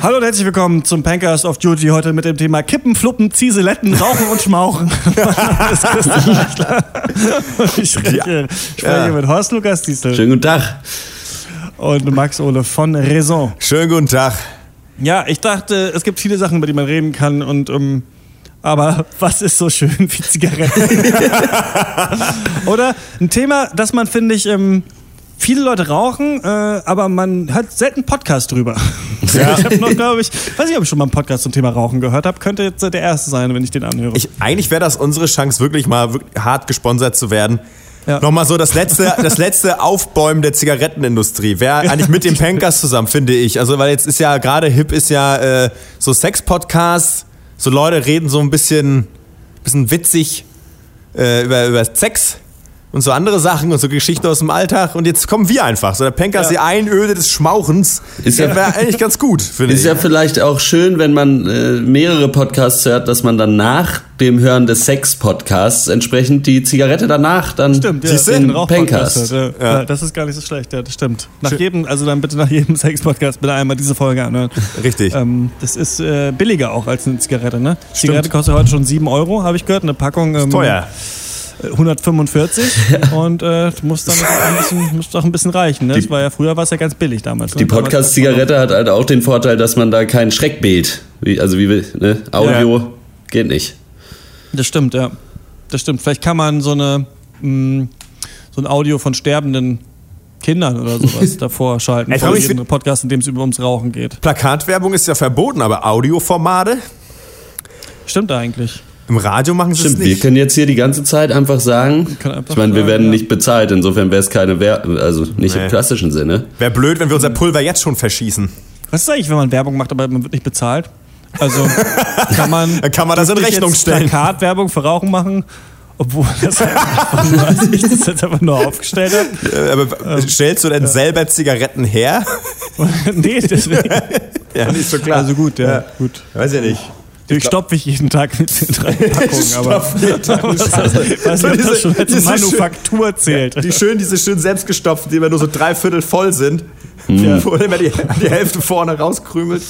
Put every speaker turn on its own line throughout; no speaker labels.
Hallo und herzlich willkommen zum Pancast of Duty. Heute mit dem Thema Kippen, Fluppen, Zieseletten, Rauchen und Schmauchen. das ist Christian Eichler. Ich spreche, spreche
Ja.
mit Horst Lukas Diesel
Schönen guten Tag.
und Max Ole von Raison.
Schönen guten Tag.
Ja, ich dachte, es gibt viele Sachen, über die man reden kann und ähm, aber was ist so schön wie Zigaretten? Oder ein Thema, das man, finde ich, ähm, viele Leute rauchen, äh, aber man hört selten Podcast drüber. Ich habe noch, glaube ich, weiß nicht, ob ich schon mal einen Podcast zum Thema Rauchen gehört habe. Könnte jetzt der erste sein, wenn ich den anhöre.
Ich, eigentlich wäre das unsere Chance, wirklich mal wirklich hart gesponsert zu werden.
Ja.
Nochmal so das letzte, das letzte Aufbäumen der Zigarettenindustrie. Wäre eigentlich mit dem Pankers zusammen, finde ich. Also, weil jetzt ist ja gerade hip ist ja äh, so Sex-Podcasts, so Leute reden so ein bisschen, bisschen witzig äh, über, über Sex und so andere Sachen und so Geschichten aus dem Alltag. Und jetzt kommen wir einfach. So der Pankers,
Ja.
die Einöde des Schmauchens.
Ist ja-
wäre eigentlich ganz gut, finde
Ist
ich.
ja vielleicht auch schön, wenn man äh, mehrere Podcasts hört, dass man dann nach dem Hören des Sex-Podcasts entsprechend die Zigarette danach dann
Stimmt, ja. Den hört, Ja. Ja, das ist gar nicht so schlecht, ja, das stimmt. Nach jedem, also dann bitte nach jedem Sex-Podcast bitte einmal diese Folge anhören.
Richtig.
Ähm, das ist äh, billiger auch als eine Zigarette, ne? Zigarette kostet heute schon 7 Euro, habe ich gehört. Eine Packung ähm,
Teuer.
145 und äh, du musst dann ein bisschen, musst doch ein bisschen reichen. Ne? Das war ja früher war es ja ganz billig damals.
Die
ne?
Podcast-Zigarette hat halt auch den Vorteil, dass man da kein Schreckbild, wie, also wie will, ne, Audio geht nicht.
Das stimmt, ja. Das stimmt. Vielleicht kann man so eine mh, so ein Audio von sterbenden Kindern oder sowas davor schalten.
Ich
vor jedem Podcast, in dem es über ums Rauchen geht.
Plakatwerbung ist ja verboten, aber Audioformate
Stimmt eigentlich.
Im Radio machen sie es
Stimmt, wir
nicht.
können jetzt hier die ganze Zeit einfach sagen,
einfach
ich meine, wir werden
ja.
nicht bezahlt, insofern wäre es keine Werbung, also nicht
Nee.
im klassischen Sinne.
Wäre blöd, wenn wir unser Pulver jetzt schon verschießen.
Was ist eigentlich, wenn man Werbung macht, aber man wird nicht bezahlt? Also kann man,
kann man das in Rechnung stellen.
Plakatwerbung für Rauchen machen, obwohl das einfach nur, ich das jetzt einfach nur aufgestellt habe.
Äh, Aber stellst du denn selber Zigaretten her?
nee, deswegen.
Ja, nicht so klar.
Also gut, ja, gut.
Weiß ja nicht.
Die stopfe ich jeden Tag mit den drei Packungen, aber
jeden Tag mit
was, ob
So diese-
das schon als Manufaktur zählt.
Die schön, diese schön selbstgestopften, die immer nur so drei Viertel voll sind,
Ja.
wo immer die, die Hälfte vorne rauskrümelt.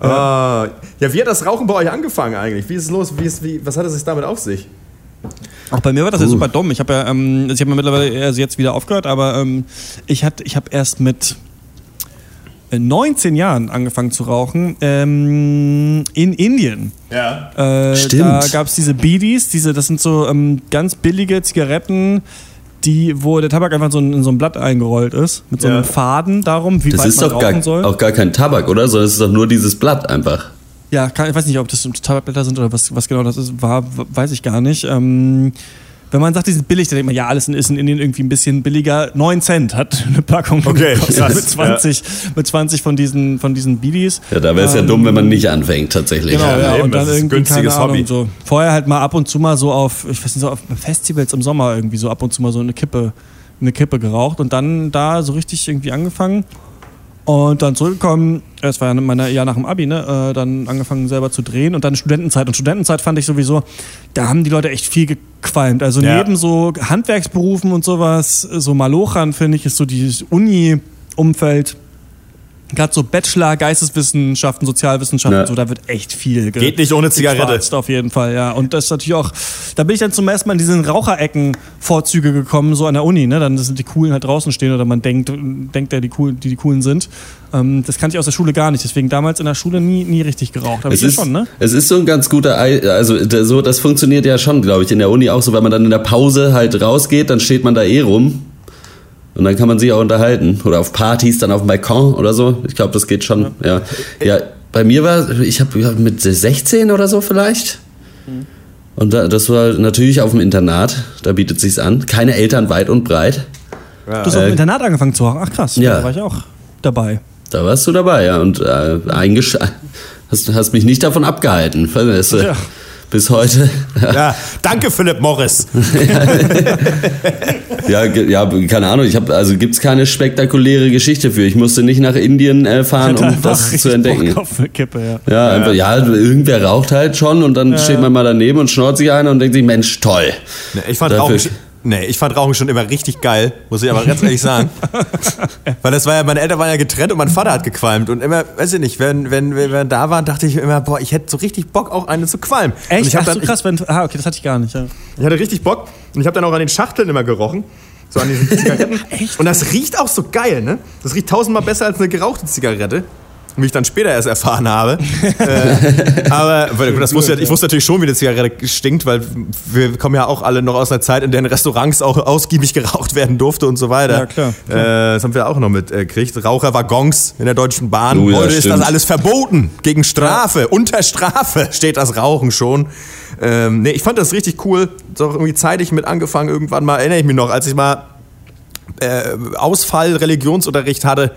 Ah, ja, wie hat das Rauchen bei euch angefangen eigentlich? Wie ist es los? Wie ist, wie, was hat es sich damit auf sich?
Auch bei mir war das ja super dumm. Ich habe ja, ähm, also ich habe mittlerweile also jetzt wieder aufgehört, aber ähm, ich hatte, ich habe erst mit 19 Jahren angefangen zu rauchen ähm, in Indien.
Ja.
Äh,
Stimmt.
Da gab es diese Beedies, diese, das sind so ähm, ganz billige Zigaretten, die, wo der Tabak einfach so in, in so ein Blatt eingerollt ist, mit so
Ja.
einem Faden darum, wie
Das
weit
ist
man
doch
rauchen
gar,
soll.
auch gar kein Tabak, oder? Sondern es ist doch nur dieses Blatt einfach.
Ja, kann, ich weiß nicht, ob das Tabakblätter sind oder was, was genau das ist, war, weiß ich gar nicht. Ähm, wenn man sagt, die sind billig, dann denkt man, ja, alles ist in Indien irgendwie ein bisschen billiger. 9 Cent hat eine Packung
Okay,
gekostet
krass.
mit 20, mit 20 von diesen, von diesen Bidis.
Ja, da wäre es ja
Ähm,
dumm, wenn man nicht anfängt, tatsächlich.
Genau, ja,
eben,
und
das
dann
ist ein
irgendwie,
günstiges
keine Ahnung,
Hobby.
so. Vorher halt mal ab und zu mal so auf, ich weiß nicht, so auf Festivals im Sommer irgendwie so ab und zu mal so eine Kippe, eine Kippe geraucht und dann da so richtig irgendwie angefangen und dann zurückgekommen, es war ja mein Jahr nach dem Abi, ne, äh, dann angefangen selber zu drehen und dann Studentenzeit und Studentenzeit fand ich sowieso, da haben die Leute echt viel gequalmt, also
Ja.
neben so Handwerksberufen und sowas, so Malochern finde ich, ist so dieses Uni-Umfeld gerade so Bachelor, Geisteswissenschaften, Sozialwissenschaften,
Ja.
so, da wird echt viel ge
Geht nicht ohne Zigarette.
auf jeden Fall, ja. Und das ist natürlich auch, da bin ich dann zum ersten Mal in diesen Raucherecken-Vorzüge gekommen, so an der Uni, ne? Dann sind die Coolen halt draußen stehen oder man denkt, denkt ja, die coolen, die die Coolen sind. Ähm, das kannte ich aus der Schule gar nicht, deswegen damals in der Schule nie, nie richtig geraucht. Aber
Es ist,
schon, ne?
es ist so ein ganz guter, Ei- also so, das funktioniert ja schon, glaube ich, in der Uni auch so, wenn man dann in der Pause halt rausgeht, dann steht man da eh rum und dann kann man sich auch unterhalten oder auf Partys dann auf dem Balkon oder so. Ich glaube, das geht schon. Ja, ja. bei mir war, ich habe ja, mit 16 oder so vielleicht. Und da, das war natürlich auf dem Internat, da bietet sich's an. Keine Eltern weit und breit.
Du hast auf dem Internat angefangen zu rauchen. Ach krass,
ja.
da war ich auch dabei.
Da warst du dabei, ja. Und äh, eingesch hast, hast mich nicht davon abgehalten. Du,
Ja.
Bis heute.
Ja, danke Philipp Morris.
Ja, ja, keine Ahnung. Ich habe also gibt's keine spektakuläre Geschichte für. Ich musste nicht nach Indien äh, fahren, um das zu entdecken.
Bock auf eine Kippe, ja.
Ja, einfach, ja, irgendwer raucht halt schon und dann steht man mal daneben und schnort sich einer und denkt sich, Mensch, toll.
Ich fand
Dafür-
Rauchen, Nee, ich fand Rauchen schon immer richtig geil, muss ich aber ganz ehrlich sagen. Weil das war ja, meine Eltern waren ja getrennt und mein Vater hat gequalmt. Und immer, weiß ich nicht, wenn, wenn, wenn wir da waren, dachte ich immer, boah, ich hätte so richtig Bock, auch eine zu qualmen. Und
Echt?
ich hab
Ach
dann,
so krass, wenn, ah, okay, das hatte ich gar nicht. Ja.
Ich hatte richtig Bock und ich habe dann auch an den Schachteln immer gerochen. So an diesen Zigaretten. Und das riecht auch so geil, ne? Das riecht tausendmal besser als eine gerauchte Zigarette. Wie ich dann später erst erfahren habe. äh, aber weil, das muss ja, ich wusste natürlich schon, wie eine Zigarette stinkt, weil wir kommen ja auch alle noch aus einer Zeit, in der in Restaurants auch ausgiebig geraucht werden durfte und so weiter.
Ja, klar,
Äh, das haben wir auch noch mitgekriegt. Raucherwaggons in der Deutschen Bahn.
Oh ja,
Heute ist das
stimmt.
alles verboten. Gegen Strafe. Unter Strafe steht das Rauchen schon. Ähm, nee, ich fand das richtig cool. Ist auch irgendwie zeitig mit angefangen. Irgendwann mal erinnere ich mich noch, als ich mal äh, Ausfall Religionsunterricht hatte,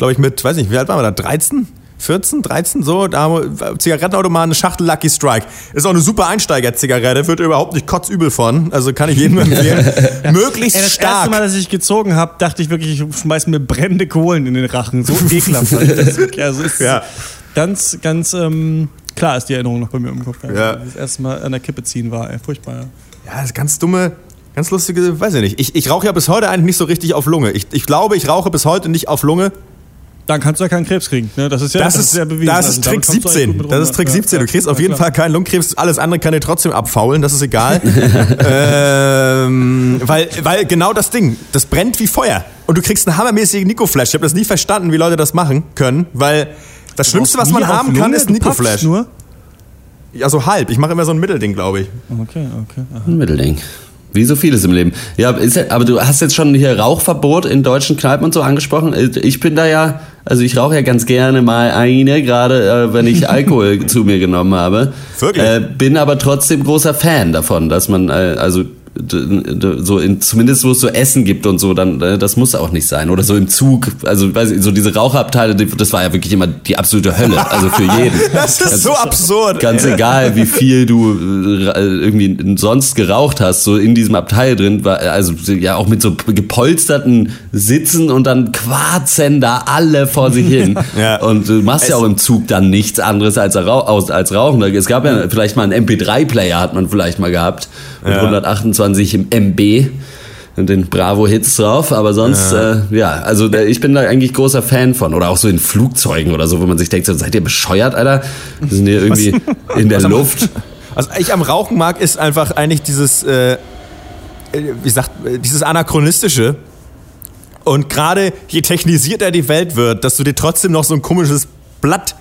glaube ich mit, weiß nicht, wie alt waren wir da? 13? 14, 13, so, da haben wir Zigarettenautomat, eine Schachtel Lucky Strike. Ist auch eine super Einsteiger-Zigarette, wird überhaupt nicht kotzübel von. Also kann ich jedem empfehlen. Möglichst
Ey, das
stark.
erste Mal, dass ich gezogen habe, dachte ich wirklich, ich schmeiß mir brennende Kohlen in den Rachen. So ekelhaft. das. Also ist
Ja.
ganz, ganz ähm, klar ist die Erinnerung noch bei mir im Kopf.
Ja.
Das erste Mal an der Kippe ziehen war, ey, furchtbar. Ja.
Ja, das ist ganz dumme, ganz lustige, weiß ich nicht. Ich, ich rauche ja bis heute eigentlich nicht so richtig auf Lunge. Ich, ich glaube, ich rauche bis heute nicht auf Lunge.
Dann kannst du ja keinen Krebs kriegen. Ne? Das ist ja,
Das, ist,
ja bewiesen.
das
Also
ist Trick
kommst du eigentlich
17.
gut mit
Das ist. Trick
Ja,
17. Du
ja,
kriegst auf
ja,
jeden
klar.
Fall keinen Lungenkrebs. Alles andere kann dir trotzdem abfaulen. Das ist egal. ähm, weil, weil genau das Ding, das brennt wie Feuer. Und du kriegst einen hammermäßigen Nico-Flash. Ich habe das nie verstanden, wie Leute das machen können. Weil das Schlimmste, was man haben kann, ist ein Nico-Flash.
nur?
Also halb. Ich mache immer so ein Mittelding, glaube ich.
Okay, okay. aha.
Ein Mittelding. Wie so vieles im Leben. Ja, ist ja, aber du hast jetzt schon hier Rauchverbot in deutschen Kneipen und so angesprochen. Ich bin da ja, also ich rauche ja ganz gerne mal eine, gerade äh, wenn ich Alkohol zu mir genommen habe.
Wirklich?
Äh, bin aber trotzdem großer Fan davon, dass man, äh, also so in, zumindest wo es so Essen gibt und so, dann äh, das muss auch nicht sein. Oder so im Zug, also weiß ich, so diese Rauchabteile, das war ja wirklich immer die absolute Hölle, also für jeden.
Das ist so absurd.
Ganz egal, wie viel du äh, irgendwie sonst geraucht hast, so in diesem Abteil drin, war also ja auch mit so gepolsterten Sitzen und dann quarzen da alle vor sich hin.
Ja.
Und du machst ja
Es-
auch im Zug dann nichts anderes als, als Rauchen. Es gab ja vielleicht mal einen MP3-Player, hat man vielleicht mal gehabt, mit
Ja.
128 im MB. Und den Bravo-Hits drauf, aber sonst, ja, äh, ja also der, ich bin da eigentlich großer Fan von. Oder auch so in Flugzeugen oder so, wo man sich denkt, so, seid ihr bescheuert, Alter? Wir sind hier irgendwie in der
was
Luft.
Also ich am Rauchen mag, ist einfach eigentlich dieses, äh, äh, wie sagt, äh, dieses anachronistische. Und gerade je technisierter die Welt wird, dass du dir trotzdem noch so ein komisches Blatt,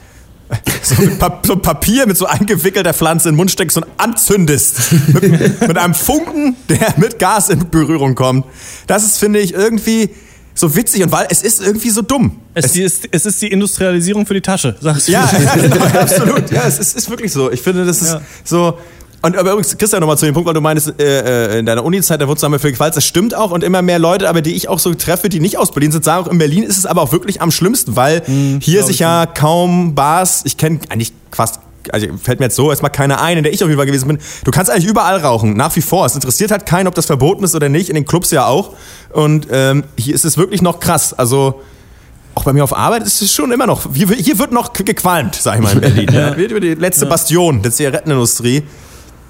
so ein, Pa- so Papier mit so eingewickelter Pflanze in den Mund steckst und anzündest. mit, mit einem Funken, der mit Gas in Berührung kommt. Das ist, finde ich, irgendwie so witzig und weil es ist irgendwie so dumm.
Es, die ist, es ist die Industrialisierung für die Tasche, sagst du.
Ja, ja genau, absolut. Ja, es ist, ist wirklich so. Ich finde, das ist
Ja.
so. Und aber übrigens, Christian, nochmal zu dem Punkt, weil du meinst, äh, äh, in deiner Uni-Zeit, da wurdest du einmal für gequalzt. Das stimmt auch. Und immer mehr Leute, aber die ich auch so treffe, die nicht aus Berlin sind, sagen auch, in Berlin ist es aber auch wirklich am schlimmsten, weil hier
glaub
sich
ich
ja kaum Bars, ich kenne eigentlich fast, also fällt mir jetzt so erstmal keine ein, in der ich auf jeden Fall gewesen bin. Du kannst eigentlich überall rauchen, nach wie vor. Es interessiert halt keinen, ob das verboten ist oder nicht, in den Clubs ja auch. Und ähm, hier ist es wirklich noch krass. Also auch bei mir auf Arbeit ist es schon immer noch. Hier, hier wird noch gequalmt, sag ich mal, in Berlin. ja. Wird über die letzte Bastion der Zigarettenindustrie.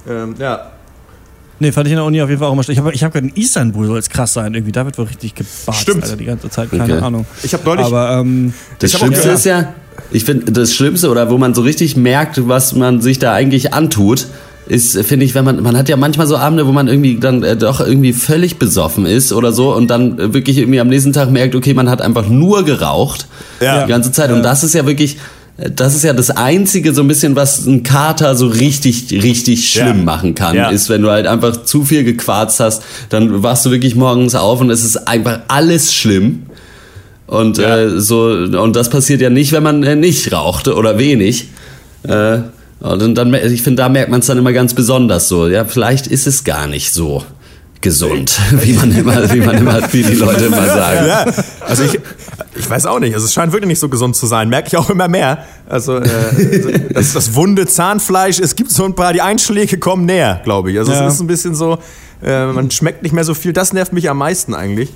Ähm, ja.
Nee, fand ich in der Uni auf jeden Fall auch immer schlecht. Ich habe ich hab gehört, in Istanbul soll es krass sein. Irgendwie, da wird wohl richtig gebarzt,
Stimmt.
Alter, die ganze Zeit. Keine
Okay.
Ahnung.
Ich hab neulich-
Aber, ähm,
Das
Ich hab auch
Schlimmste
gehört.
ist ja, ich finde, das Schlimmste oder wo man so richtig merkt, was man sich da eigentlich antut, ist, finde ich, wenn man, man hat ja manchmal so Abende, wo man irgendwie dann äh, doch irgendwie völlig besoffen ist oder so und dann äh, wirklich irgendwie am nächsten Tag merkt, okay, man hat einfach nur geraucht
Ja.
die ganze Zeit und das ist ja wirklich, das ist ja das Einzige so ein bisschen, was ein Kater so richtig, richtig schlimm
Ja.
machen kann,
Ja.
ist, wenn du halt einfach zu viel gequarzt hast, dann wachst du wirklich morgens auf und es ist einfach alles schlimm. Und
Ja.
äh, so und das passiert ja nicht, wenn man äh, nicht raucht oder wenig. Äh, und dann ich finde, da merkt man es dann immer ganz besonders so. Ja, vielleicht ist es gar nicht so gesund, wie man immer, wie man immer, wie die Leute immer sagen.
ja. Also ich, ich weiß auch nicht. Also es scheint wirklich nicht so gesund zu sein. Merke ich auch immer mehr. Also äh, das, das wunde Zahnfleisch, es gibt so ein paar, die Einschläge kommen näher, glaube ich. Also
Ja.
es ist ein bisschen so, äh, man schmeckt nicht mehr so viel. Das nervt mich am meisten eigentlich.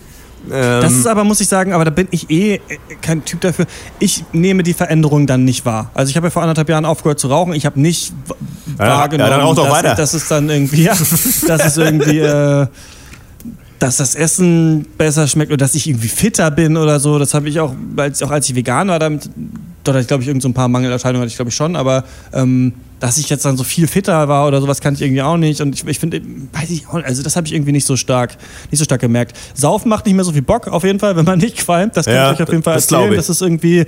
Ähm,
Das ist aber, muss ich sagen, aber da bin ich eh äh, kein Typ dafür. Ich nehme die Veränderung dann nicht wahr. Also ich habe ja vor anderthalb Jahren aufgehört zu rauchen. Ich habe nicht
Ja,
wahrgenommen,
ja, dann rauch doch
dass,
weiter.
dass es dann irgendwie, ja, dass es irgendwie, äh, dass das Essen besser schmeckt oder dass ich irgendwie fitter bin oder so. Das habe ich auch, als, auch als ich vegan war, damit, dort hatte ich glaube ich irgend so ein paar Mangelerscheinungen hatte ich glaube ich schon, aber ähm, dass ich jetzt dann so viel fitter war oder sowas kann ich irgendwie auch nicht und ich, ich finde, weiß ich auch, also das habe ich irgendwie nicht so stark, nicht so stark gemerkt. Saufen macht nicht mehr so viel Bock auf jeden Fall, wenn man nicht qualmt, das kann
Ja,
ich euch auf jeden Fall
das
erzählen. Das ist irgendwie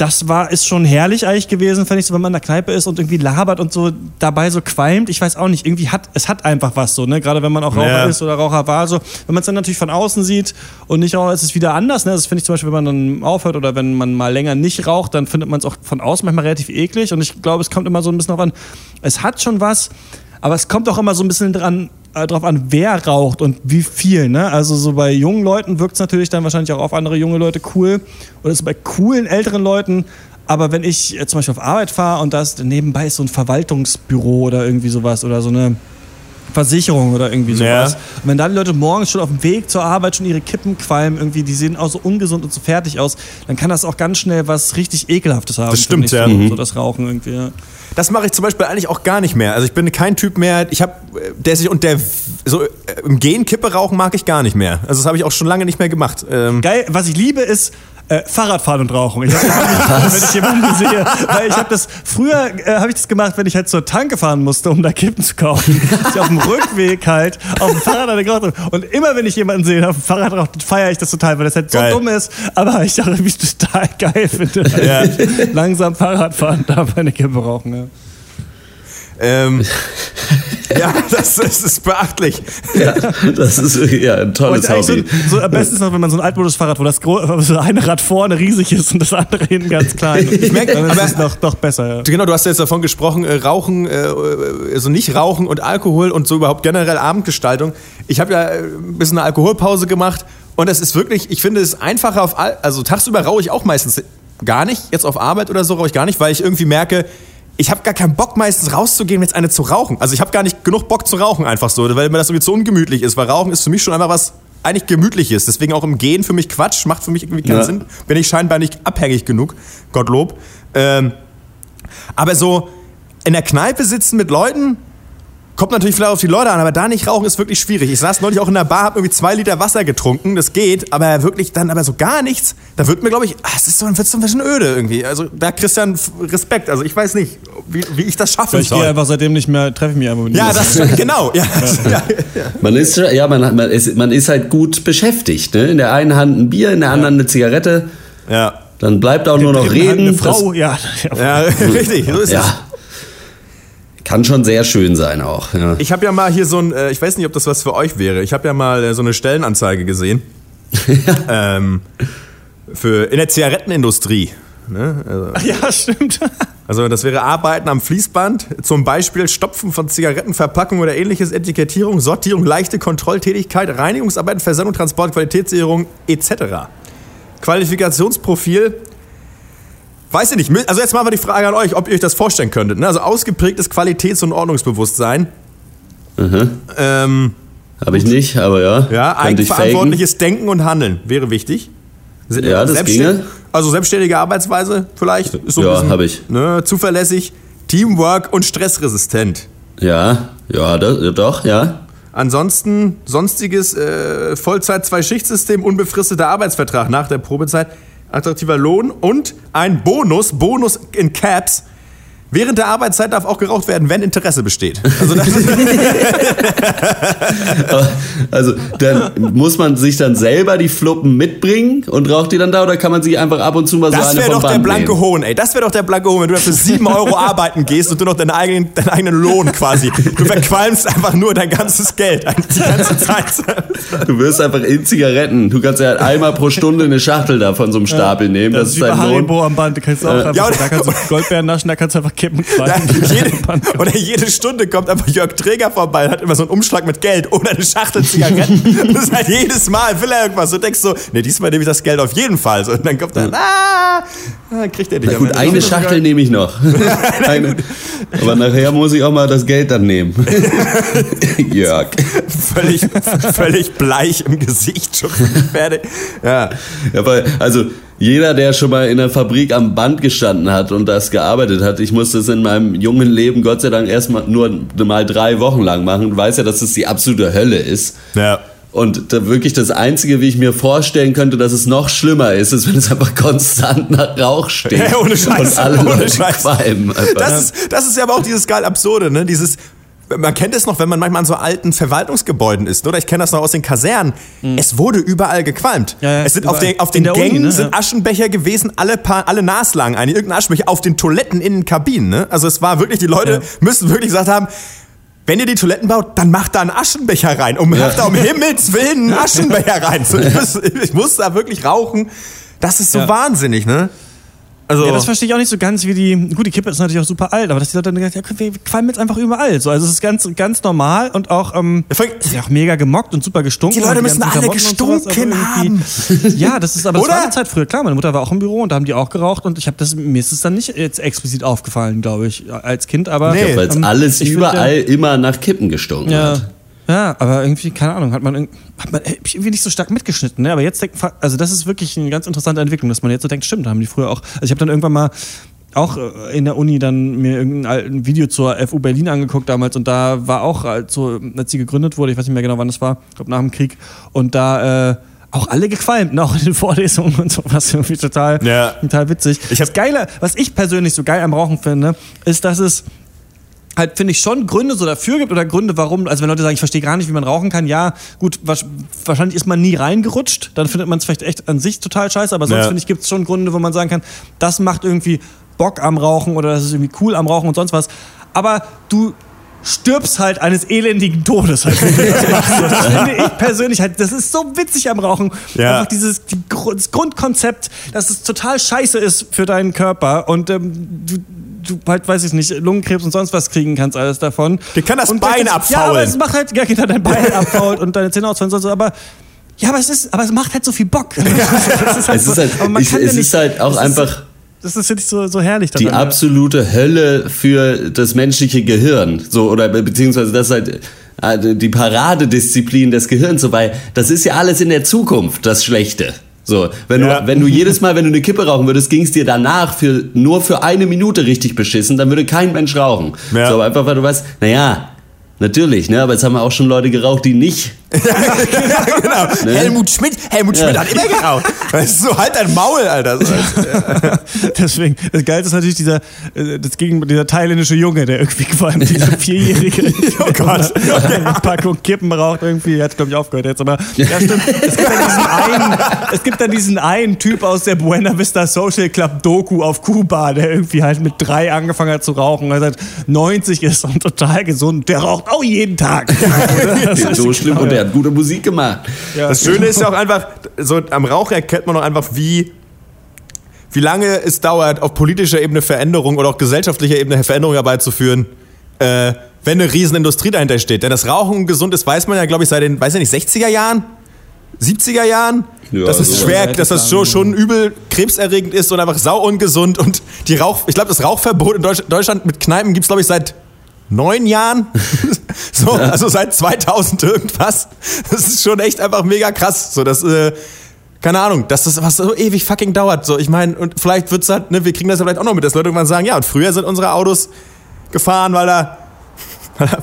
das war, ist schon herrlich eigentlich gewesen, fand ich so, wenn man in der Kneipe ist und irgendwie labert und so dabei so qualmt. Ich weiß auch nicht, irgendwie hat, es hat einfach was so, ne? Gerade wenn man auch Raucher
Ja.
ist oder Raucher war, so. Wenn man es dann natürlich von außen sieht und nicht auch, ist es wieder anders, ne? Das finde ich zum Beispiel, wenn man dann aufhört oder wenn man mal länger nicht raucht, dann findet man es auch von außen manchmal relativ eklig und ich glaube, es kommt immer so ein bisschen drauf an, es hat schon was, aber es kommt auch immer so ein bisschen dran, drauf an, wer raucht und wie viel. Ne? Also so bei jungen Leuten wirkt es natürlich dann wahrscheinlich auch auf andere junge Leute cool. Oder so bei coolen älteren Leuten. Aber wenn ich äh, zum Beispiel auf Arbeit fahre und das nebenbei ist so ein Verwaltungsbüro oder irgendwie sowas oder so eine Versicherung oder irgendwie
Ja.
sowas. Und wenn da die Leute morgens schon auf dem Weg zur Arbeit schon ihre Kippen qualmen, irgendwie, die sehen auch so ungesund und so fertig aus, dann kann das auch ganz schnell was richtig Ekelhaftes haben.
Das stimmt, ja.
So, so das Rauchen irgendwie. Ja.
Das mache ich zum Beispiel eigentlich auch gar nicht mehr. Also ich bin kein Typ mehr, ich habe, der sich und der so äh, im Gehen Kippe rauchen mag ich gar nicht mehr. Also das habe ich auch schon lange nicht mehr gemacht. Ähm,
Geil, was ich liebe ist äh, Fahrradfahren und Rauchen. Ich hab das, wenn ich jemanden sehe, weil ich habe das früher äh, habe ich das gemacht, wenn ich halt zur Tanke fahren musste, um da Kippen zu kaufen. Ich auf dem Rückweg halt auf dem Fahrrad eine geraucht habe. Und immer wenn ich jemanden sehe, der auf dem Fahrrad raucht, feiere ich das total, weil das halt
Geil.
so dumm ist, aber ich auch irgendwie total geil finde.
Ja.
Langsam Fahrrad fahren, dabei eine Kippe rauchen. Ja.
ähm, ja, das, das ist beachtlich.
Ja, das ist ja ein tolles
Und
Hobby.
so, so am besten ist noch, wenn man so ein Altmodus-Fahrrad, wo das wo so eine Rad vorne riesig ist und das andere hinten ganz klein. Ich
merk-
dann ist
aber-
es noch, noch besser. Ja.
Genau, du hast ja jetzt davon gesprochen, äh, Rauchen, äh, also nicht Rauchen und Alkohol und so überhaupt generell Abendgestaltung. Ich habe ja äh, ein bisschen eine Alkoholpause gemacht und es ist wirklich, ich finde es einfacher auf, also tagsüber rauche ich auch meistens gar nicht, jetzt auf Arbeit oder so rauche ich gar nicht, weil ich irgendwie merke, ich habe gar keinen Bock meistens rauszugehen, jetzt eine zu rauchen. Also ich habe gar nicht genug Bock zu rauchen einfach so, weil mir das irgendwie zu ungemütlich ist, weil Rauchen ist für mich schon einfach was eigentlich gemütliches. Deswegen auch im Gehen für mich Quatsch, macht für mich irgendwie keinen
Ja.
Sinn. Bin ich scheinbar nicht abhängig genug, Gottlob. Ähm, aber so in der Kneipe sitzen mit Leuten, kommt natürlich vielleicht auf die Leute an, aber da nicht rauchen ist wirklich schwierig. Ich saß neulich auch in der Bar, hab irgendwie zwei Liter Wasser getrunken, das geht, aber wirklich dann aber so gar nichts. Da wird mir, glaube ich, ah, es ist so, wird's so ein bisschen öde irgendwie. Also da Christian Respekt. Also ich weiß nicht, wie, wie ich das schaffen
Ich gehe einfach seitdem nicht mehr, treffe ich mich einfach mit
Ja, das genau. Ja, ja.
Man ist, ja, man, man, ist, man ist halt gut beschäftigt. Ne? In der einen Hand ein Bier, in der anderen eine Zigarette.
ja.
Dann bleibt auch nur noch reden.
Eine Frau, ja.
Ja, richtig, so ist
Das,
es.
Kann schon sehr schön sein auch. Ja.
Ich habe ja mal hier so ein, äh, ich weiß nicht, ob das was für euch wäre. Ich habe ja mal äh, so eine Stellenanzeige gesehen. ähm, für, in der Zigarettenindustrie. Ne? Also,
ja, stimmt.
also das wäre Arbeiten am Fließband, zum Beispiel Stopfen von Zigarettenverpackungen oder ähnliches, Etikettierung, Sortierung, leichte Kontrolltätigkeit, Reinigungsarbeiten, Versendung, Transport, Qualitätssicherung etc. Qualifikationsprofil. Weiß ich nicht. Also jetzt mal die Frage an euch, ob ihr euch das vorstellen könntet. ne? Also ausgeprägtes Qualitäts- und Ordnungsbewusstsein. Ähm,
Habe ich nicht, aber ja.
ja, eigenverantwortliches Denken und Handeln wäre wichtig.
Ja, das ginge.
Also selbstständige Arbeitsweise vielleicht. Ist so
Ja,
bisschen,
hab ich.
Ne, zuverlässig, Teamwork und stressresistent.
Ja, ja, das, doch, ja.
Ansonsten sonstiges äh, Vollzeit Zwei-Schicht-System, unbefristeter Arbeitsvertrag nach der Probezeit, attraktiver Lohn und ein Bonus, Bonus in Caps. Während der Arbeitszeit darf auch geraucht werden, wenn Interesse besteht. Also das,
Also, dann muss man sich dann selber die Fluppen mitbringen und raucht die dann da oder kann man sich einfach ab und zu mal so
das
eine
wäre
vom
doch der blanke
nehmen?
Hohn, ey. Das wäre doch der blanke Hohn, wenn du für 7 Euro arbeiten gehst und du noch deinen eigenen, deinen eigenen Lohn quasi. Du verqualmst einfach nur dein ganzes Geld die ganze Zeit.
Du wirst einfach in Zigaretten. Du kannst ja einmal pro Stunde eine Schachtel da von so einem Stapel nehmen.
Das
Das
ist
dein Lohn.
Haribo am Band. Du kannst auch einfach,
Ja,
da kannst du Goldbeeren naschen, da kannst du einfach kippen.
Ja, jede, oder jede Stunde kommt einfach Jörg Träger vorbei und hat immer so einen Umschlag mit Geld oder eine Schachtel Zigaretten. das ist halt jedes Mal, will er irgendwas. Du denkst so, nee, diesmal nehme ich das Geld auf jeden Fall. So, und dann kommt er, ah, dann kriegt er dich.
Na gut, eine Schachtel nehme ich noch. eine, aber nachher muss ich auch mal das Geld dann nehmen. Jörg.
Völlig, völlig bleich im Gesicht schon fertig. Ja.
Ja, weil, also jeder, der schon mal in der Fabrik am Band gestanden hat und das gearbeitet hat, ich musste es in meinem jungen Leben Gott sei Dank erst mal nur mal drei Wochen lang machen, weiß ja, dass es die absolute Hölle ist.
Ja.
Und da wirklich das Einzige, wie ich mir vorstellen könnte, dass es noch schlimmer ist, ist, wenn es einfach konstant nach Rauch steht.
Ja, ohne Scheiß.
Und alle
ohne
Leute
Scheiß.
qualmen.
Das ist, das ist ja aber auch dieses geil Absurde, ne? Dieses, man kennt es noch, wenn man manchmal an so alten Verwaltungsgebäuden ist, oder? Ich kenne das noch aus den Kasernen. Es wurde überall gequalmt.
Ja, ja,
es sind auf
überall.
den, auf den
der Uni,
Gängen
ne?
sind
Ja.
Aschenbecher gewesen, alle paar, alle naslang, eine irgendein Aschenbecher auf den Toiletten in den Kabinen, ne? Also es war wirklich, die Leute
Ja.
müssen wirklich gesagt haben, wenn ihr die Toiletten baut, dann macht da einen Aschenbecher rein. Um, macht da um Himmels Willen einen Aschenbecher rein. So, ich, muss, ich muss da wirklich rauchen. Das ist so
Ja.
wahnsinnig, ne? Also,
Ja, das verstehe ich auch nicht so ganz, wie die. Gut, die Kippe ist natürlich auch super alt, aber dass die Leute dann gesagt haben, ja, wir qualmen jetzt einfach überall. So, also es ist ganz, ganz normal und auch, ähm,
Ja,
ist ja auch mega gemockt und super gestunken.
Die Leute müssen
ganzen
alle
Klamotten und sowas,
gestunken
irgendwie- Ja, das ist aber das
Oder?
war eine Zeit früher. Klar, meine Mutter war auch im Büro und da haben die auch geraucht und ich habe das, mir ist es dann nicht jetzt explizit aufgefallen, glaube ich, als Kind, aber.
Nee.
Weil es
ähm,
alles
ich find,
überall immer nach Kippen gestunken
Ja.
hat.
Ja, aber irgendwie, keine Ahnung, hat man, hat man irgendwie nicht so stark mitgeschnitten. Ne? Aber jetzt denkt, also das ist wirklich eine ganz interessante Entwicklung, dass man jetzt so denkt, stimmt, da haben die früher auch. Also ich habe dann irgendwann mal auch äh, in der Uni dann mir irgendein alten Video zur FU Berlin angeguckt damals und da war auch, als so, als sie gegründet wurde, ich weiß nicht mehr genau, wann das war, ich glaube nach dem Krieg, und da äh, auch alle gequalmt, ne? auch in den Vorlesungen und so, was irgendwie total,
Ja.
total witzig.
Ich hab-
das Geile, was ich persönlich so geil am Rauchen finde, ist, dass es halt, finde ich, schon Gründe so dafür gibt oder Gründe, warum, also wenn Leute sagen, ich verstehe gar nicht, wie man rauchen kann, ja, gut, wahrscheinlich ist man nie reingerutscht, dann findet man es vielleicht echt an sich total scheiße, aber sonst
Ja.
finde ich, gibt es schon Gründe, wo man sagen kann, das macht irgendwie Bock am Rauchen oder das ist irgendwie cool am Rauchen und sonst was. Aber du stirbst halt eines elendigen Todes. Halt, das finde ich persönlich halt, das ist so witzig am Rauchen.
Ja.
Einfach dieses die, das Grundkonzept, dass es total scheiße ist für deinen Körper und ähm, du, du halt, weiß ich nicht, Lungenkrebs und sonst was kriegen kannst, alles davon.
Dir kann das
und
Bein
Ja,
abfaulen.
aber es macht halt, ja, genau, dein Bein abfault und deine Zähne ausfallen und so, aber ja, aber es ist, aber es macht halt so viel Bock. Das ist
Es ist halt,
aber man
ich,
kann ja
es
nicht-
ist halt auch einfach
das ist ich so, so herrlich.
die
daran.
absolute Hölle für das menschliche Gehirn. So, oder be- beziehungsweise das ist halt äh, die Paradedisziplin des Gehirns, so, weil das ist ja alles in der Zukunft, das Schlechte. So, wenn,
Ja.
du, wenn du jedes Mal, wenn du eine Kippe rauchen würdest, ging es dir danach für, nur für eine Minute richtig beschissen, dann würde kein Mensch rauchen.
Ja.
So, aber einfach weil du weißt, naja, natürlich, ne, aber jetzt haben wir auch schon Leute geraucht, die nicht.
Genau. Helmut Schmidt, Helmut Schmidt hat immer geraucht. Weißt du, so halt dein Maul, Alter. So.
Deswegen, das Geilste ist natürlich dieser, äh, das gegen, dieser thailändische Junge, der irgendwie vor allem dieser Vierjährige
Oh Gott.
eine Packung Kippen raucht irgendwie, hat glaube ich aufgehört jetzt, aber ja stimmt. Es gibt, dann diesen einen, es gibt dann diesen einen Typ aus der Buena Vista Social Club Doku auf Kuba, der irgendwie halt mit drei angefangen hat zu rauchen, weil er seit 90 ist und total gesund, der raucht auch jeden Tag. Das ist
so schlimm und der hat gute Musik gemacht.
Ja.
Das Schöne ist ja auch einfach, so am Rauch erkennt man auch einfach, wie, wie lange es dauert, auf politischer Ebene Veränderungen oder auch gesellschaftlicher Ebene Veränderungen herbeizuführen, äh, wenn eine Riesenindustrie dahinter steht. Denn das Rauchen gesund ist, weiß man ja, glaube ich, seit den, weiß ich nicht, 60er Jahren? 70er Jahren?
Ja,
dass es
sowas.
schwer, dass das schon, schon übel krebserregend ist und einfach sau ungesund und die Rauch, ich glaube, das Rauchverbot in Deutsch, Deutschland mit Kneipen gibt's glaube ich, seit neun Jahren. so, also seit 2000 irgendwas. Das ist schon echt einfach mega krass. So, das, äh, keine Ahnung, dass das was so ewig fucking dauert. So, ich meine, und vielleicht wird's halt, ne, wir kriegen das ja vielleicht auch noch mit, dass Leute irgendwann sagen, ja, und früher sind unsere Autos gefahren, weil da, weil da,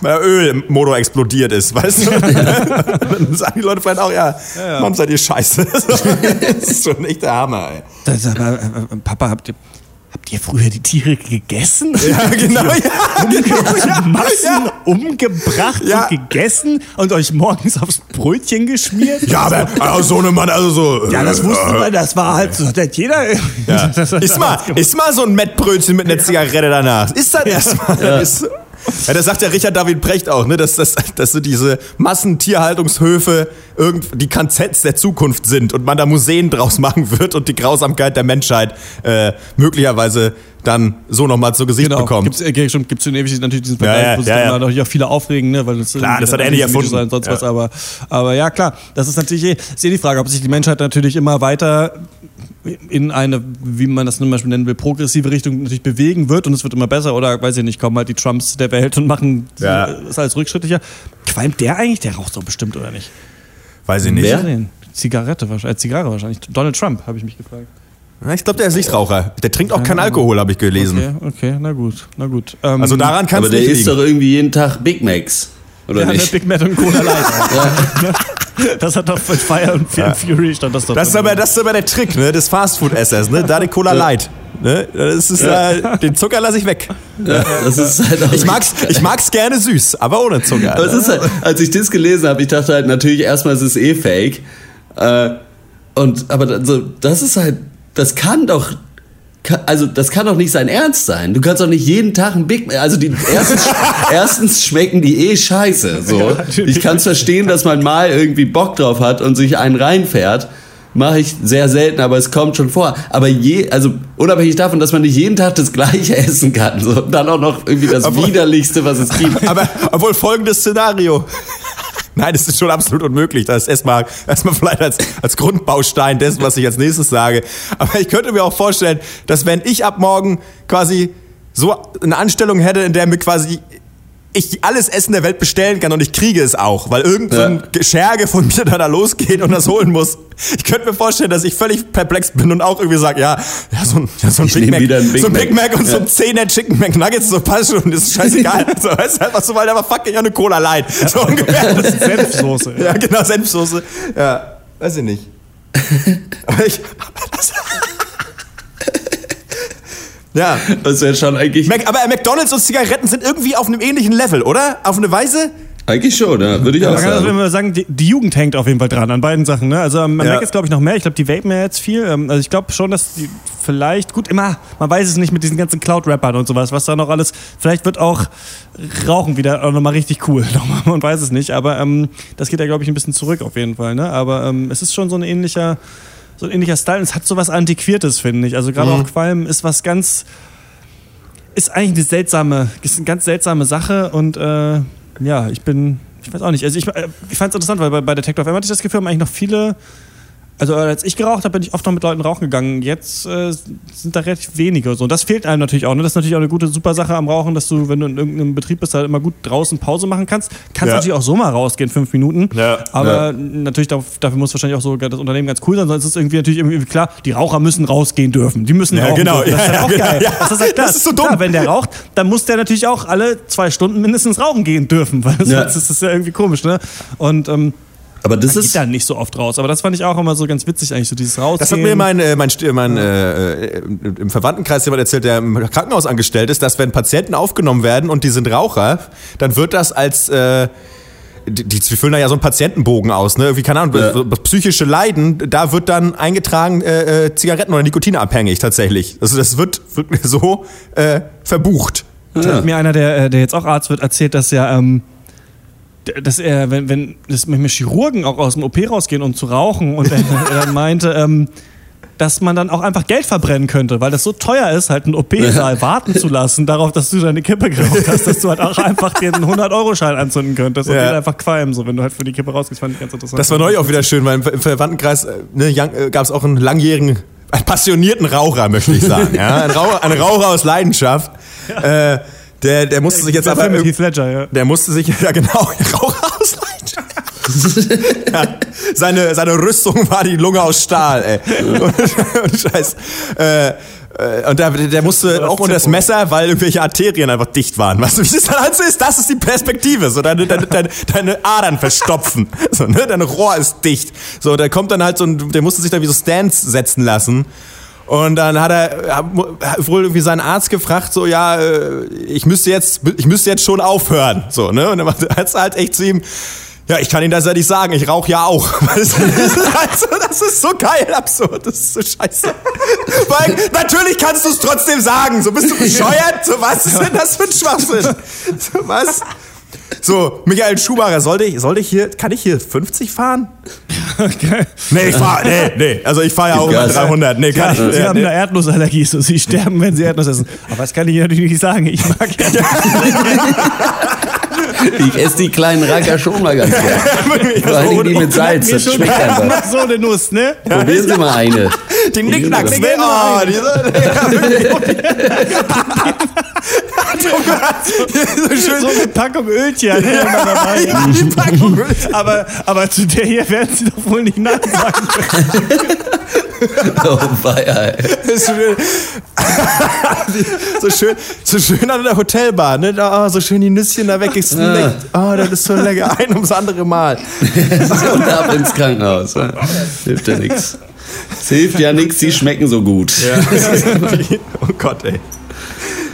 weil da Öl im Motor explodiert ist, weißt du? Dann sagen die Leute vielleicht auch, ja, Mann, seid ihr scheiße. das ist schon echt der Hammer, ey.
Das ist aber, äh, Papa, habt ihr, habt ihr früher die Tiere gegessen?
Ja, genau, ja, genau, ja,
Massen
ja.
umgebracht
Ja.
und gegessen und euch morgens aufs Brötchen geschmiert?
Ja, aber also so eine Mann, also so.
Ja, das
äh,
wusste man, das war halt so, das hat jeder.
Ja. Ist mal, ist mal so ein Mettbrötchen mit einer Zigarette danach. Ist das erstmal. Ja. Ist, ja, das sagt ja Richard David Brecht auch, ne, dass, dass, dass so diese Massentierhaltungshöfe irgend, die KZs der Zukunft sind und man da Museen draus machen wird und die Grausamkeit der Menschheit äh, möglicherweise dann so nochmal zu Gesicht
Genau,
bekommt.
gibt's, äh, schon, gibt's ewig natürlich diesen
Ja,
Vergleich,
ja,
wo sich
ja, ja.
natürlich auch viele aufregen, ne, weil das
Klar, das hat er nicht erfunden.
sein und sonst
Ja.
was, aber, aber ja, klar, das ist natürlich eh, ist eh die Frage, ob sich die Menschheit natürlich immer weiter in eine, wie man das zum Beispiel nennen will, progressive Richtung natürlich bewegen wird und es wird immer besser oder weiß ich nicht, kommen halt die Trumps der Welt und machen
Ja.
ist alles rückschrittlicher. Qualmt der eigentlich? Der raucht doch bestimmt, oder nicht?
Weiß ich nicht.
Wer?
Zigarette wahrscheinlich, äh, Zigarre wahrscheinlich. Donald Trump, habe ich mich gefragt.
Ja, Ich glaube, der ist Nichtraucher. Der trinkt auch keinen Alkohol, habe ich gelesen.
Okay, okay, na gut, na gut. Ähm,
Also daran kann
Aber
es
der isst doch irgendwie jeden Tag Big Macs. Oder
ja, eine
nicht?
Big Mac und Cola Light. Das hat doch bei Fire und Fury stand das doch.
Das ist, aber, das ist aber der Trick, ne, des Fastfood-Essers, ne? Da die Cola Light. Ne? Das ist, äh, den Zucker lasse ich weg.
Ja, das ist halt auch
Ich mag's, ich mag's gerne süß, aber ohne Zucker.
Aber halt, als ich das gelesen habe, ich dachte halt natürlich erstmal, es ist eh fake. Äh, und, aber dann so, das ist halt, das kann doch, also das kann doch nicht sein Ernst sein. Du kannst doch nicht jeden Tag ein Big Mac, also die, erstens, erstens schmecken die eh scheiße. So. Ich kann es verstehen, dass man mal irgendwie Bock drauf hat und sich einen reinfährt. Mache ich sehr selten, aber es kommt schon vor. Aber je, also unabhängig davon, dass man nicht jeden Tag das gleiche essen kann, so, und dann auch noch irgendwie das
Aber-
widerlichste, was es gibt.
Aber obwohl folgendes Szenario. Nein, das ist schon absolut unmöglich. Das ist erstmal, erstmal vielleicht als, als Grundbaustein dessen, was ich als nächstes sage. Aber ich könnte mir auch vorstellen, dass wenn ich ab morgen quasi so eine Anstellung hätte, in der mir quasi ich alles Essen der Welt bestellen kann und ich kriege es auch, weil irgend so ein
Ja.
Scherge von mir dann da losgeht und das holen muss. Ich könnte mir vorstellen, dass ich völlig perplex bin und auch irgendwie sage, ja, ja, so ein, ja, so ein Big Mac,
Big
so ein Big
Mac.
Mac und so
Ja.
ein 10er Chicken McNuggets, so passt schon, das ist scheißegal. so, das ist einfach so, weil da war fucking auch eine Cola Light. So ungefähr. Das ist
Senfsoße.
ja, genau, Senfsoße. Ja, weiß ich nicht. Aber ich. Ja.
Das wäre schon eigentlich,
Mac, aber McDonalds und Zigaretten sind irgendwie auf einem ähnlichen Level, oder? Auf eine Weise?
eigentlich schon, ja, würde ich auch
Man kann auf jeden
sagen.
Sagen, die, die Jugend hängt auf jeden Fall dran an beiden Sachen. Ne? Also am
Ja.
Mac ist glaube ich noch mehr. Ich glaube, die vapen ja jetzt viel. Ähm, Also ich glaube schon, dass die vielleicht, gut, immer, man weiß es nicht mit diesen ganzen Cloud-Rappern und sowas, was da noch alles, vielleicht wird auch Rauchen wieder auch nochmal richtig cool. Nochmal, Man weiß es nicht, aber ähm, das geht ja glaube ich ein bisschen zurück auf jeden Fall. Ne? Aber ähm, es ist schon so ein ähnlicher, so ein ähnlicher Style. Und es hat so was Antiquiertes, finde ich. Also gerade auch Qualm ist was ganz, ist eigentlich eine seltsame, ist eine ganz seltsame Sache und äh, ja, ich bin, ich weiß auch nicht. Also ich, äh, ich fand es interessant, weil bei, bei Detective FM hatte ich das Gefühl, haben eigentlich noch viele, also als ich geraucht habe, bin ich oft noch mit Leuten rauchen gegangen. Jetzt äh, sind da relativ wenige so. Und das fehlt einem natürlich auch. Ne? Das ist natürlich auch eine gute, super Sache am Rauchen, dass du, wenn du in irgendeinem Betrieb bist, halt immer gut draußen Pause machen kannst. Kannst
Ja.
natürlich auch so mal rausgehen, fünf Minuten.
Ja.
Aber natürlich, dafür, muss wahrscheinlich auch so das Unternehmen ganz cool sein, sonst ist es irgendwie natürlich irgendwie klar, die Raucher müssen rausgehen dürfen. Die müssen
Ja,
rauchen
genau.
dürfen. Das ist
Ja,
halt auch
ja,
geil.
genau. Ja.
Das ist, halt klar.
Das ist so dumm.
Klar, wenn der raucht, dann muss der natürlich auch alle zwei Stunden mindestens rauchen gehen dürfen, weil
Ja.
sonst ist das ja irgendwie komisch, ne? Und ähm,
Aber das
geht
ist,
da nicht so oft raus. Aber das fand ich auch immer so ganz witzig, eigentlich, so dieses Rausgehen.
Das hat mir mein, äh, mein, mein äh, im Verwandtenkreis jemand erzählt, der im Krankenhaus angestellt ist, dass wenn Patienten aufgenommen werden und die sind Raucher, dann wird das als äh, die, die füllen da ja so einen Patientenbogen aus, ne? Irgendwie, keine Ahnung,
Ja.
psychische Leiden, da wird dann eingetragen äh, äh, Zigaretten oder Nikotinabhängig tatsächlich. Also das wird, wird so äh, verbucht.
Da hat mir einer, der, äh, der jetzt auch Arzt wird, erzählt, dass ja, ähm, dass er, wenn, wenn dass manchmal Chirurgen auch aus dem OP rausgehen, um zu rauchen, und er, er meinte, ähm, dass man dann auch einfach Geld verbrennen könnte, weil das so teuer ist, halt einen OP-Saal warten zu lassen, darauf, dass du deine Kippe geraucht hast, dass du halt auch einfach einen 100-Euro-Schein anzünden könntest und
Ja.
den einfach qualmen, so, wenn du halt für die Kippe rausgehst, fand ich ganz interessant.
Das war neulich auch wieder schön, weil im Ver- im Verwandtenkreis äh, ne, gab es auch einen langjährigen, einen passionierten Raucher, möchte ich sagen. ja? ein, Raucher, ein Raucher aus Leidenschaft. Äh, der, der musste sich jetzt
Der
aber.
Mit Heath Ledger, ja.
Der musste sich, ja genau, Raucher aus Leidenschaft. ja, seine, seine Rüstung war die Lunge aus Stahl, ey. Und, und Scheiß. Äh, äh, und der, der musste auch unter das Messer, weil irgendwelche Arterien einfach dicht waren. Weißt du, wie das dann so ist? Das ist die Perspektive. So, deine, deine, deine, deine Adern verstopfen. So, ne? Dein Rohr ist dicht. So, da kommt dann halt so ein, der musste sich dann wie so Stands setzen lassen. Und dann hat er hat wohl irgendwie seinen Arzt gefragt, so ja, äh, ich müsste jetzt, ich müsste jetzt schon aufhören, so ne. Und dann hat er halt echt zu ihm, ja, ich kann Ihnen das ja nicht sagen, ich rauche ja auch. Weißt Das ist, halt so, das ist so geil absurd, das ist so scheiße. Weil natürlich kannst du es trotzdem sagen, so bist du bescheuert, so was ist denn das für ein Schwachsinn? So, was? So, Michael Schumacher, sollte ich, sollte ich hier, kann ich hier 50 fahren?
Okay.
Nee, ich fahr, nee, nee, also ich fahre ja auch über
Gas.
300, nee, kann ich,
Sie
nee,
haben
nee.
eine Erdnussallergie, so sie sterben, wenn sie Erdnuss essen. Aber das kann ich natürlich nicht sagen. Ich mag Erdnüsse.
Ich esse die kleinen Racker schon mal ganz gerne. Vor Dingen die mit Salz, das schmeckt einfach.
so eine Nuss, ne?
Probieren Sie mal eine.
Die Nicknacks,
Die
ne? Oh, so schön.
So eine Packung immer dabei.
Ja, die Packung.
Aber, aber zu der hier werden sie doch wohl nicht Nein sagen können.
Oh, weia,
so schön, so schön an der Hotelbar, ne? Da, oh, so schön die Nüsschen da weggesnackt. Oh, das ist so lecker. Ein ums andere Mal.
Und ab ins Krankenhaus. ja. Hilft ja nichts. Es hilft ja nichts, die schmecken so gut.
oh Gott, ey.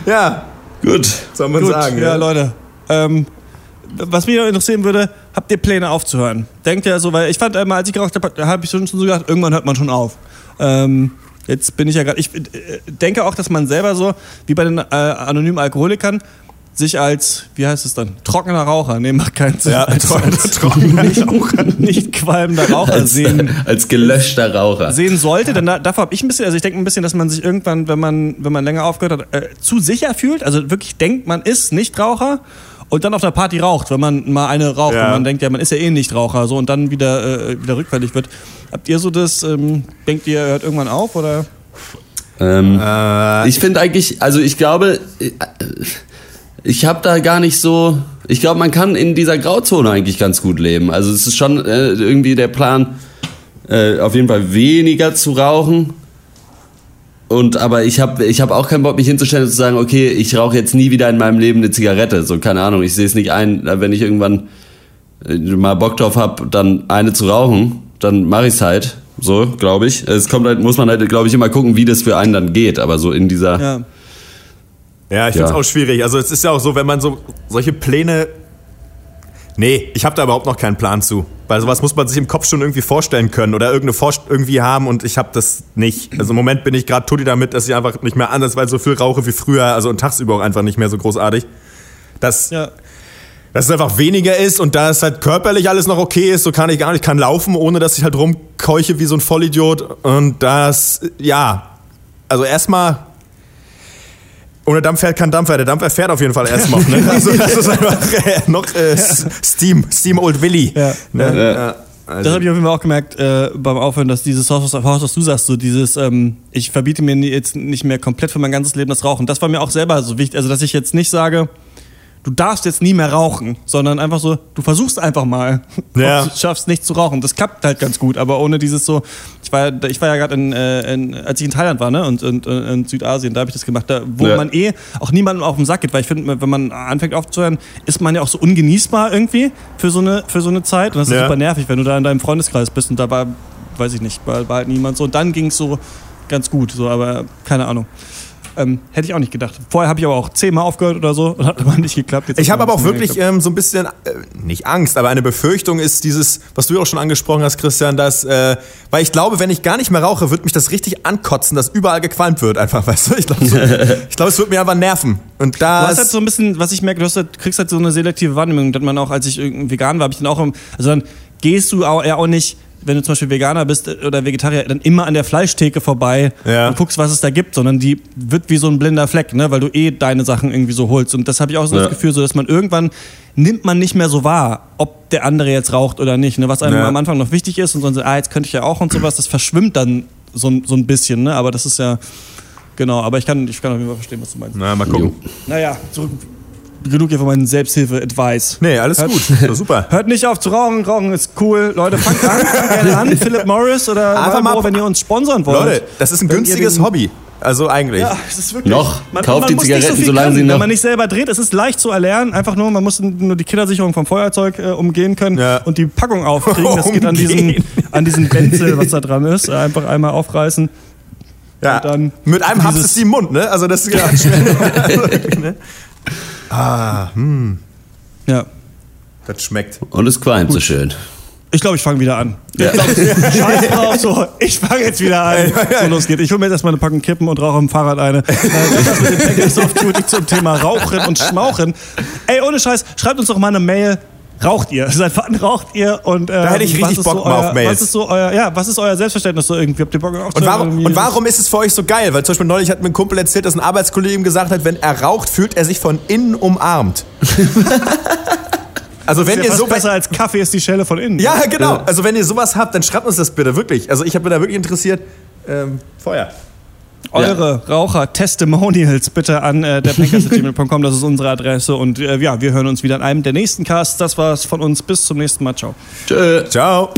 Ja,
Gut.
soll man
Gut,
sagen.
ja,
ne?
Leute. Ähm, was mich noch interessieren würde, habt ihr Pläne aufzuhören? Denkt ihr so, weil ich fand einmal, als ich geraucht habe, habe ich schon so gedacht, irgendwann hört man schon auf. Ähm, jetzt bin ich ja gerade, ich äh, denke auch, dass man selber so, wie bei den äh, anonymen Alkoholikern, sich als, wie heißt es dann, trockener Raucher, nee, macht keinen Sinn,
Ja,
als,
trocken-
als
trockener
nicht, nicht qualmender Raucher
Als,
sehen,
als gelöschter Raucher.
sehen sollte, denn da, davor habe ich ein bisschen, also ich denke ein bisschen, dass man sich irgendwann, wenn man, wenn man länger aufgehört hat, äh, zu sicher fühlt, also wirklich denkt, man ist Nichtraucher und dann auf der Party raucht, wenn man mal eine raucht
Ja.
und man denkt, ja, man ist ja eh Nichtraucher, so und dann wieder, äh, wieder rückfällig wird. Habt ihr so das, ähm, denkt ihr, hört irgendwann auf oder?
Ähm,
Äh,
ich finde eigentlich, also ich glaube, äh, ich habe da gar nicht so. Ich glaube, man kann in dieser Grauzone eigentlich ganz gut leben. Also es ist schon äh, irgendwie der Plan, äh, auf jeden Fall weniger zu rauchen. Und aber ich habe ich hab auch keinen Bock, mich hinzustellen und zu sagen, okay, ich rauche jetzt nie wieder in meinem Leben eine Zigarette. So, keine Ahnung, ich sehe es nicht ein, wenn ich irgendwann äh, mal Bock drauf habe, dann eine zu rauchen, dann mache ich es halt. So, glaube ich. Es kommt halt, muss man halt, glaube ich, immer gucken, wie das für einen dann geht. Aber so in dieser.
Ja.
Ja, ich finde es
Ja.
auch schwierig. Also es ist ja auch so, wenn man so solche Pläne. Nee, ich habe da überhaupt noch keinen Plan zu. Weil sowas muss man sich im Kopf schon irgendwie vorstellen können oder irgendeine Vorst irgendwie haben und ich habe das nicht. Also im Moment bin ich gerade tutti damit, dass ich einfach nicht mehr ansatzweise so viel rauche wie früher, also und tagsüber auch einfach nicht mehr so großartig. Dass,
Ja.
dass es einfach weniger ist und da es halt körperlich alles noch okay ist, so kann ich gar nicht, ich kann laufen, ohne dass ich halt rumkeuche wie so ein Vollidiot. Und das, ja, also erstmal ohne Dampf fährt kein Dampfer. Der Dampfer fährt auf jeden Fall erstmal. Ne? Also das ist einfach äh, noch äh, Steam, Steam Old Willy.
Ja.
Ne?
Ja.
Ja.
Das
Also,
habe ich auf jeden Fall auch gemerkt äh, beim Aufhören, dass dieses Haus, was, Haus, was du sagst, so dieses, ähm, ich verbiete mir jetzt nicht mehr komplett für mein ganzes Leben das Rauchen. Das war mir auch selber so wichtig, also dass ich jetzt nicht sage, du darfst jetzt nie mehr rauchen, sondern einfach so, du versuchst einfach mal,
Ja.
du schaffst nicht zu rauchen. Das klappt halt ganz gut, aber ohne dieses so, ich war, ich war ja gerade in, äh, in, als ich in Thailand war, ne, und, und, und in Südasien, da habe ich das gemacht, da, wo
Ja.
man eh auch niemandem auf den Sack geht, weil ich finde, wenn man anfängt aufzuhören, ist man ja auch so ungenießbar irgendwie für so eine, für so eine Zeit und das ist
Ja.
super nervig, wenn du da in deinem Freundeskreis bist und da war, weiß ich nicht, war, war halt niemand so und dann ging es so ganz gut, so, aber keine Ahnung. Ähm, hätte ich auch nicht gedacht. Vorher habe ich aber auch zehnmal aufgehört oder so und hat aber nicht geklappt. Jetzt
ich habe aber auch wirklich ähm, so ein bisschen, äh, nicht Angst, aber eine Befürchtung ist dieses, was du ja auch schon angesprochen hast, Christian, dass, äh, weil ich glaube, wenn ich gar nicht mehr rauche, wird mich das richtig ankotzen, dass überall gequalmt wird einfach, weißt du? Ich glaube, so, ich glaube, es wird mir einfach nerven. Und
Du
da
hast halt so ein bisschen, was ich merke, du hast halt, kriegst halt so eine selektive Wahrnehmung. Dass man auch, als ich irgendwie vegan war, habe ich dann auch, also dann gehst du auch, ja auch nicht, wenn du zum Beispiel Veganer bist äh, oder Vegetarier, dann immer an der Fleischtheke vorbei
Ja.
und guckst, was es da gibt, sondern die wird wie so ein blinder Fleck, ne, weil du eh deine Sachen irgendwie so holst. Und das habe ich auch so
Ja.
das Gefühl, so dass man irgendwann nimmt man nicht mehr so wahr, ob der andere jetzt raucht oder nicht, ne, was einem
Ja.
am Anfang noch wichtig ist und so, ah, jetzt könnte ich ja auch und sowas, das verschwimmt dann so, ein- so ein bisschen, ne, aber das ist ja, genau, aber ich kann, ich kann auf jeden Fall verstehen, was du meinst.
Na, mal gucken.
Jo.
Naja, zurück. Genug hier von meinen Selbsthilfe-Advice.
Nee, alles
Hört-
gut. So, super.
Hört nicht auf zu rauchen. Rauchen ist cool. Leute, fangt an. Fangt gerne an. Philip Morris oder
Einfach
Marlboro,
mal-
wenn ihr uns sponsern wollt.
Leute, das ist ein günstiges
den-
Hobby. Also eigentlich.
Ja, es ist wirklich.
Noch. Kauft die
muss nicht
Zigaretten,
viel
solange
können,
sie noch-
Wenn man nicht selber dreht, es ist leicht zu erlernen. Einfach nur, man muss nur die Kindersicherung vom Feuerzeug äh, umgehen können
Ja.
und die Packung aufkriegen. Das geht an diesen, an diesen Benzel, was da dran ist. Einfach einmal aufreißen.
Ja, mit einem Haps ist die im Mund, ne? Also das ist ganz schnell. Ah, hm,
Ja.
das schmeckt.
Und es qualmt so schön.
Ich glaube, ich fange wieder an. Scheiß drauf, so. Ich fange jetzt wieder an. So los geht. Ich hole mir jetzt erstmal eine Packung Kippen und rauche im Fahrrad eine. Äh, Das mit den Packers of Duty zum Thema Rauchen und Schmauchen. Ey, ohne Scheiß, schreibt uns doch mal eine Mail. Raucht ihr? Seit wann raucht ihr? Und, ähm,
hätte ich
was
richtig Bock
so
mal
euer,
auf Mails.
Was ist so euer, ja, was ist euer Selbstverständnis so irgendwie? Habt ihr Bock auf
Und warum, und warum ist es für euch so geil? Weil zum Beispiel neulich hat mir ein Kumpel erzählt, dass ein Arbeitskollege ihm gesagt hat, wenn er raucht, fühlt er sich von innen umarmt. also wenn
ja
ihr so
besser als Kaffee ist die Schelle von innen.
Ja, genau. Also wenn ihr sowas habt, dann schreibt uns das bitte wirklich. Also ich habe da wirklich interessiert. Ähm, Feuer.
Eure Raucher-Testimonials bitte an äh, derpankers.gmail.com, das ist unsere Adresse. Und äh, ja, wir hören uns wieder in einem der nächsten Casts. Das war's von uns. Bis zum nächsten Mal. Ciao.
Tschö.
Ciao.